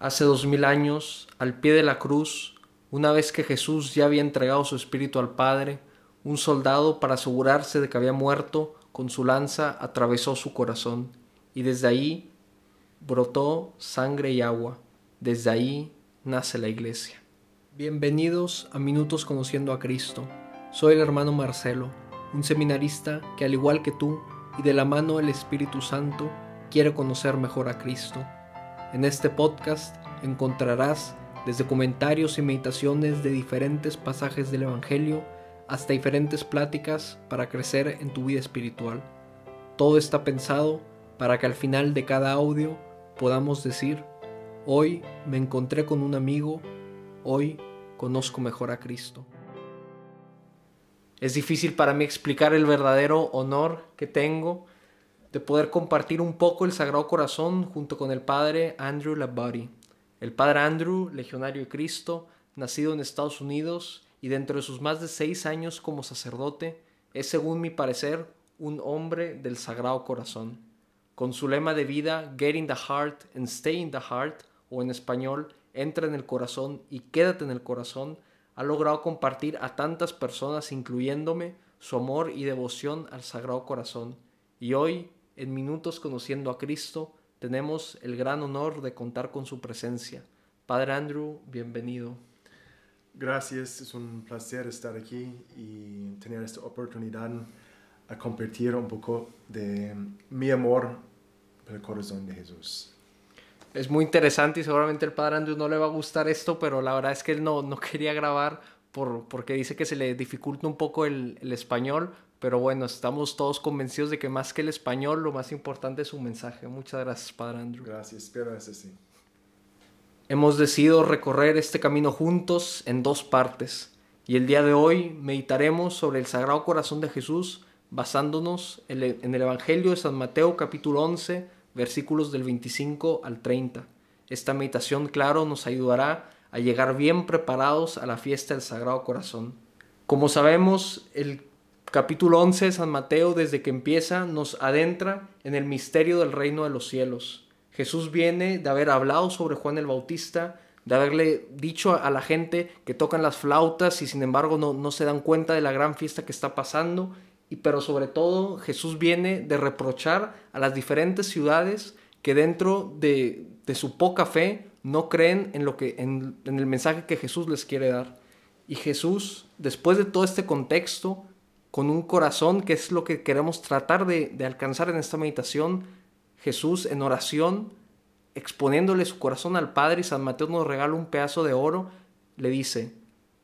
Hace dos mil años, al pie de la cruz, una vez que Jesús ya había entregado su espíritu al Padre, un soldado, para asegurarse de que había muerto, con su lanza atravesó su corazón, y desde ahí brotó sangre y agua. Desde ahí nace la iglesia. Bienvenidos a Minutos Conociendo a Cristo. Soy el hermano Marcelo, un seminarista que al igual que tú y de la mano del Espíritu Santo quiere conocer mejor a Cristo. En este podcast encontrarás desde comentarios y meditaciones de diferentes pasajes del Evangelio hasta diferentes pláticas para crecer en tu vida espiritual. Todo está pensado para que al final de cada audio podamos decir, hoy me encontré con un amigo, hoy conozco mejor a Cristo. Es difícil para mí explicar el verdadero honor que tengo de poder compartir un poco el Sagrado Corazón junto con el padre Andrew Labadie. El padre Andrew, legionario de Cristo, nacido en Estados Unidos y dentro de sus más de seis años como sacerdote, es según mi parecer un hombre del Sagrado Corazón. Con su lema de vida Get in the Heart and Stay in the Heart, o en español, entra en el corazón y quédate en el corazón, ha logrado compartir a tantas personas, incluyéndome, su amor y devoción al Sagrado Corazón. Y hoy en Minutos Conociendo a Cristo tenemos el gran honor de contar con su presencia. Padre Andrew, bienvenido. Gracias, es un placer estar aquí y tener esta oportunidad a compartir un poco de mi amor por el corazón de Jesús. Es muy interesante y seguramente el Padre Andrew no le va a gustar esto, pero la verdad es que él no, no quería grabar por, porque dice que se le dificulta un poco el, el español, pero bueno, estamos todos convencidos de que más que el español, lo más importante es su mensaje. Muchas gracias, Padre Andrew. Gracias, espero eso sí. Hemos decidido recorrer este camino juntos en dos partes. Y el día de hoy meditaremos sobre el Sagrado Corazón de Jesús basándonos en el Evangelio de San Mateo capítulo 11 versículos del 25 al 30. Esta meditación, claro, nos ayudará a llegar bien preparados a la fiesta del Sagrado Corazón. Como sabemos, el capítulo 11 de San Mateo, desde que empieza, nos adentra en el misterio del reino de los cielos. Jesús viene de haber hablado sobre Juan el Bautista, de haberle dicho a la gente que tocan las flautas y sin embargo no, no se dan cuenta de la gran fiesta que está pasando. Y pero sobre todo Jesús viene de reprochar a las diferentes ciudades que dentro de, de su poca fe no creen en, lo que, en, en el mensaje que Jesús les quiere dar. Y Jesús, después de todo este contexto, con un corazón, que es lo que queremos tratar de, alcanzar en esta meditación. Jesús en oración, exponiéndole su corazón al Padre, y San Mateo nos regala un pedazo de oro, le dice,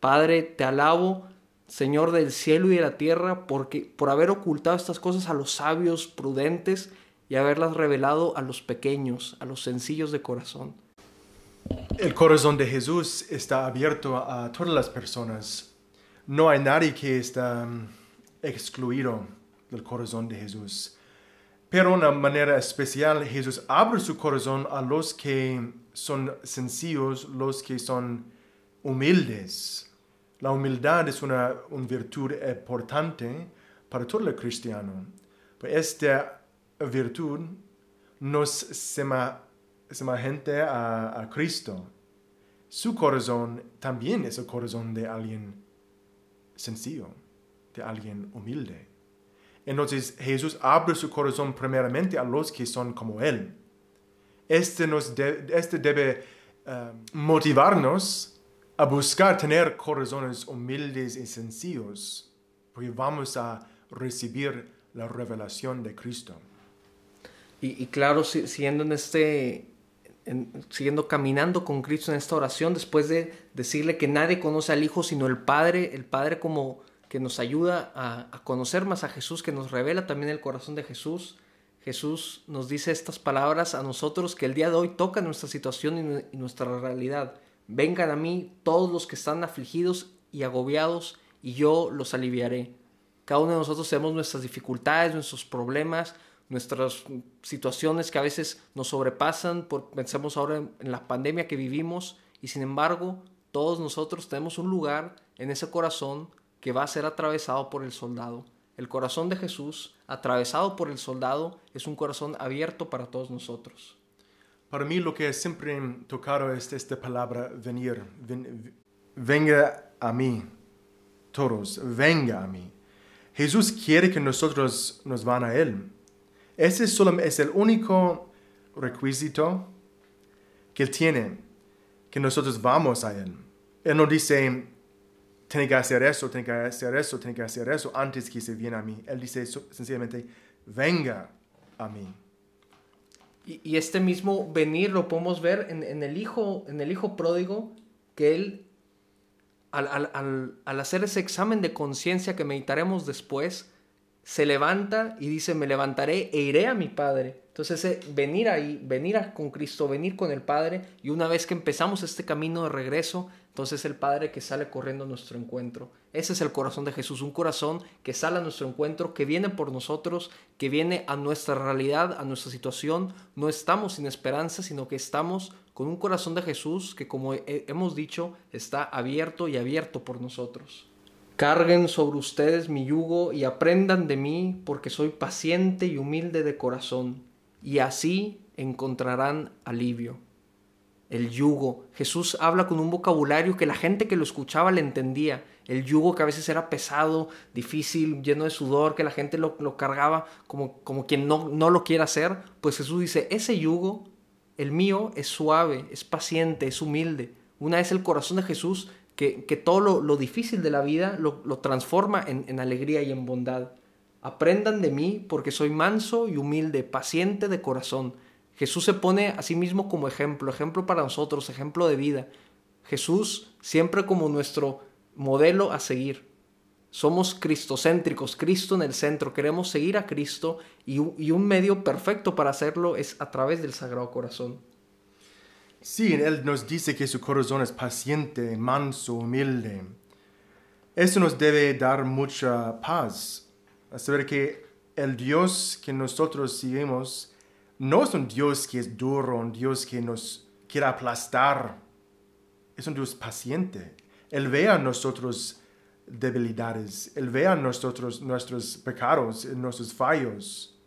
Padre, te alabo, Señor del cielo y de la tierra, porque, por haber ocultado estas cosas a los sabios, prudentes, y haberlas revelado a los pequeños, a los sencillos de corazón. El corazón de Jesús está abierto a todas las personas. No hay nadie que está excluido del corazón de Jesús. Pero de una manera especial, Jesús abre su corazón a los que son sencillos, los que son humildes. La humildad es una, virtud importante para todo el cristiano. esta virtud nos semejante a, a Cristo. Su corazón también es el corazón de alguien sencillo de alguien humilde. Entonces Jesús abre su corazón primeramente a los que son como Él. Este, nos este debe eh, motivarnos a buscar tener corazones humildes y sencillos, porque vamos a recibir la revelación de Cristo. Y, claro, siguiendo en este, siguiendo caminando con Cristo en esta oración, después de decirle que nadie conoce al Hijo sino el Padre, el Padre como que nos ayuda a, conocer más a Jesús, que nos revela también el corazón de Jesús. Jesús nos dice estas palabras a nosotros que el día de hoy toca nuestra situación y nuestra realidad. Vengan a mí todos los que están afligidos y agobiados y yo los aliviaré. Cada uno de nosotros tenemos nuestras dificultades, nuestros problemas, nuestras situaciones que a veces nos sobrepasan, por, pensemos ahora en, en la pandemia que vivimos y sin embargo todos nosotros tenemos un lugar en ese corazón que va a ser atravesado por el soldado. El corazón de Jesús, atravesado por el soldado, es un corazón abierto para todos nosotros. Para mí lo que siempre tocado es esta palabra venir. Ven- venga a mí, todos, venga a mí. Jesús quiere que nosotros nos van a Él. Ese es el único requisito que Él tiene, que nosotros vamos a Él. Él no dice, tiene que hacer eso, tiene que hacer eso, tiene que hacer eso antes que se viene a mí. Él dice sencillamente, venga a mí. Y, este mismo venir lo podemos ver en, el hijo, en el hijo pródigo, que él, al, al- al- al hacer ese examen de conciencia que meditaremos después, se levanta y dice, me levantaré e iré a mi Padre. Entonces, ese venir ahí, venir con Cristo, venir con el Padre, y una vez que empezamos este camino de regreso, entonces el Padre que sale corriendo a nuestro encuentro. Ese es el corazón de Jesús, un corazón que sale a nuestro encuentro, que viene por nosotros, que viene a nuestra realidad, a nuestra situación. No estamos sin esperanza, sino que estamos con un corazón de Jesús que, como he- hemos dicho, está abierto y abierto por nosotros. Carguen sobre ustedes mi yugo y aprendan de mí, porque soy paciente y humilde de corazón, y así encontrarán alivio. El yugo. Jesús habla con un vocabulario que la gente que lo escuchaba le entendía. El yugo que a veces era pesado, difícil, lleno de sudor, que la gente lo, cargaba como, como quien no, no lo quiere hacer. Pues Jesús dice, ese yugo, el mío, es suave, es paciente, es humilde. Una es el corazón de Jesús que, que todo lo, lo difícil de la vida lo, lo transforma en, en alegría y en bondad. Aprendan de mí porque soy manso y humilde, paciente de corazón. Jesús se pone a sí mismo como ejemplo, ejemplo para nosotros, ejemplo de vida. Jesús siempre como nuestro modelo a seguir. Somos cristocéntricos, Cristo en el centro, queremos seguir a Cristo y, y un medio perfecto para hacerlo es a través del Sagrado Corazón. Sí, Él nos dice que su corazón es paciente, manso, humilde. Eso nos debe dar mucha paz. A saber que el Dios que nosotros seguimos no es un Dios que es duro, un Dios que nos quiere aplastar. Es un Dios paciente. Él ve a nosotros debilidades. Él ve a nosotros nuestros pecados, nuestros fallos,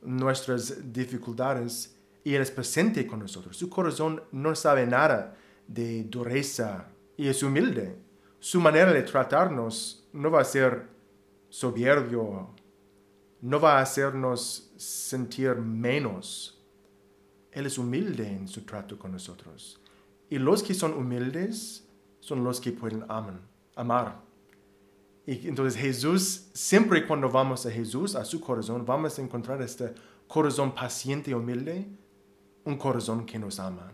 nuestras dificultades y Él es presente con nosotros. Su corazón no sabe nada de dureza y es humilde. Su manera de tratarnos no va a ser soberbio, no va a hacernos sentir menos. Él es humilde en su trato con nosotros. Y los que son humildes son los que pueden aman, amar. Y entonces Jesús, siempre cuando vamos a Jesús, a su corazón, vamos a encontrar este corazón paciente y humilde, un corazón que nos ama.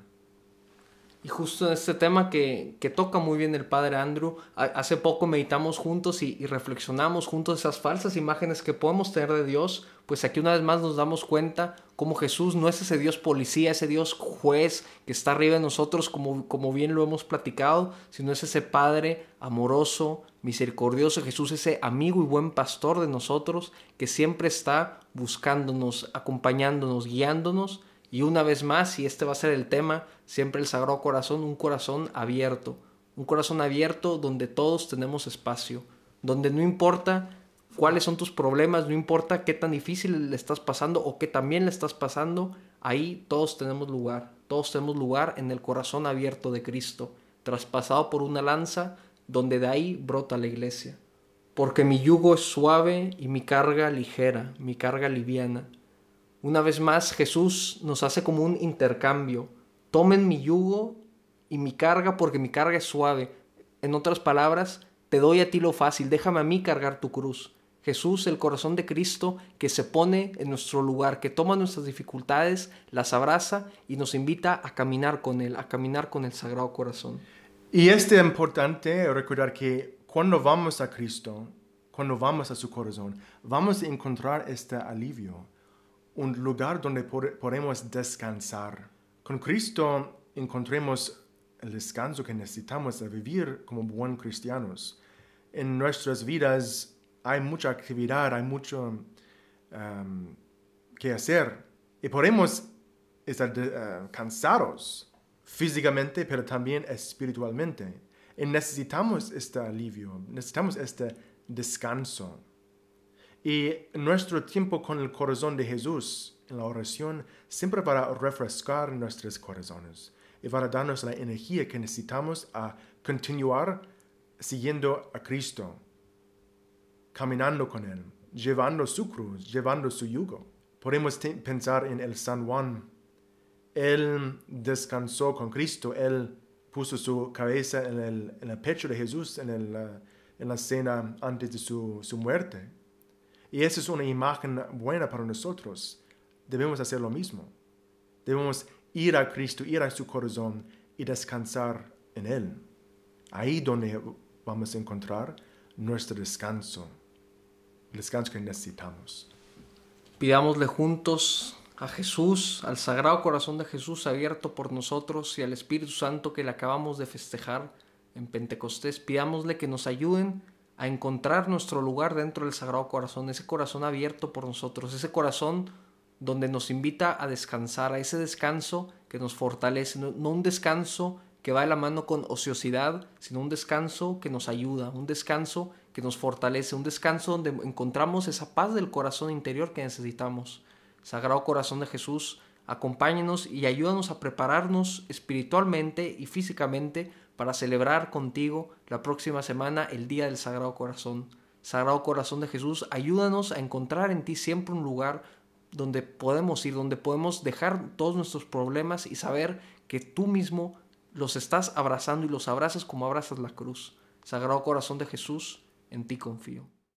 Y justo en este tema que, que toca muy bien el padre Andrew, hace poco meditamos juntos y, y reflexionamos juntos esas falsas imágenes que podemos tener de Dios, pues aquí una vez más nos damos cuenta cómo Jesús no es ese Dios policía, ese Dios juez que está arriba de nosotros como, como bien lo hemos platicado, sino es ese Padre amoroso, misericordioso, Jesús ese amigo y buen pastor de nosotros que siempre está buscándonos, acompañándonos, guiándonos y una vez más, y este va a ser el tema, siempre el Sagrado Corazón, un corazón abierto, un corazón abierto donde todos tenemos espacio, donde no importa cuáles son tus problemas, no importa qué tan difícil le estás pasando o qué también le estás pasando, ahí todos tenemos lugar, todos tenemos lugar en el corazón abierto de Cristo, traspasado por una lanza, donde de ahí brota la iglesia. Porque mi yugo es suave y mi carga ligera, mi carga liviana. Una vez más, Jesús nos hace como un intercambio. Tomen mi yugo y mi carga porque mi carga es suave. En otras palabras, te doy a ti lo fácil, déjame a mí cargar tu cruz. Jesús, el corazón de Cristo, que se pone en nuestro lugar, que toma nuestras dificultades, las abraza y nos invita a caminar con Él, a caminar con el Sagrado Corazón. Y es importante recordar que cuando vamos a Cristo, cuando vamos a su corazón, vamos a encontrar este alivio, un lugar donde pod- podemos descansar. Con Cristo encontremos el descanso que necesitamos de vivir como buenos cristianos. En nuestras vidas hay mucha actividad, hay mucho um, que hacer y podemos estar eh, cansados físicamente, pero también espiritualmente. Y necesitamos este alivio, necesitamos este descanso. Y nuestro tiempo con el corazón de Jesús en la oración siempre para refrescar nuestros corazones y para darnos la energía que necesitamos a continuar siguiendo a Cristo, caminando con Él, llevando su cruz, llevando su yugo. Podemos pensar en el San Juan. Él descansó con Cristo, Él puso su cabeza en el, pecho de Jesús en, el, en, la cena antes de su, su muerte. Y esa es una imagen buena para nosotros. Debemos hacer lo mismo. Debemos ir a Cristo, ir a su corazón y descansar en Él. Ahí donde vamos a encontrar nuestro descanso, el descanso que necesitamos. Pidámosle juntos a Jesús, al Sagrado Corazón de Jesús abierto por nosotros y al Espíritu Santo que le acabamos de festejar en Pentecostés. Pidámosle que nos ayuden a encontrar nuestro lugar dentro del Sagrado Corazón, ese corazón abierto por nosotros, ese corazón donde nos invita a descansar, a ese descanso que nos fortalece, no, un descanso que va de la mano con ociosidad, sino un descanso que nos ayuda, un descanso que nos fortalece, un descanso donde encontramos esa paz del corazón interior que necesitamos. Sagrado Corazón de Jesús, acompáñenos y ayúdanos a prepararnos espiritualmente y físicamente para celebrar contigo la próxima semana el Día del Sagrado Corazón. Sagrado Corazón de Jesús, ayúdanos a encontrar en ti siempre un lugar donde podemos ir, donde podemos dejar todos nuestros problemas y saber que tú mismo los estás abrazando y los abrazas como abrazas la cruz. Sagrado Corazón de Jesús, en ti confío.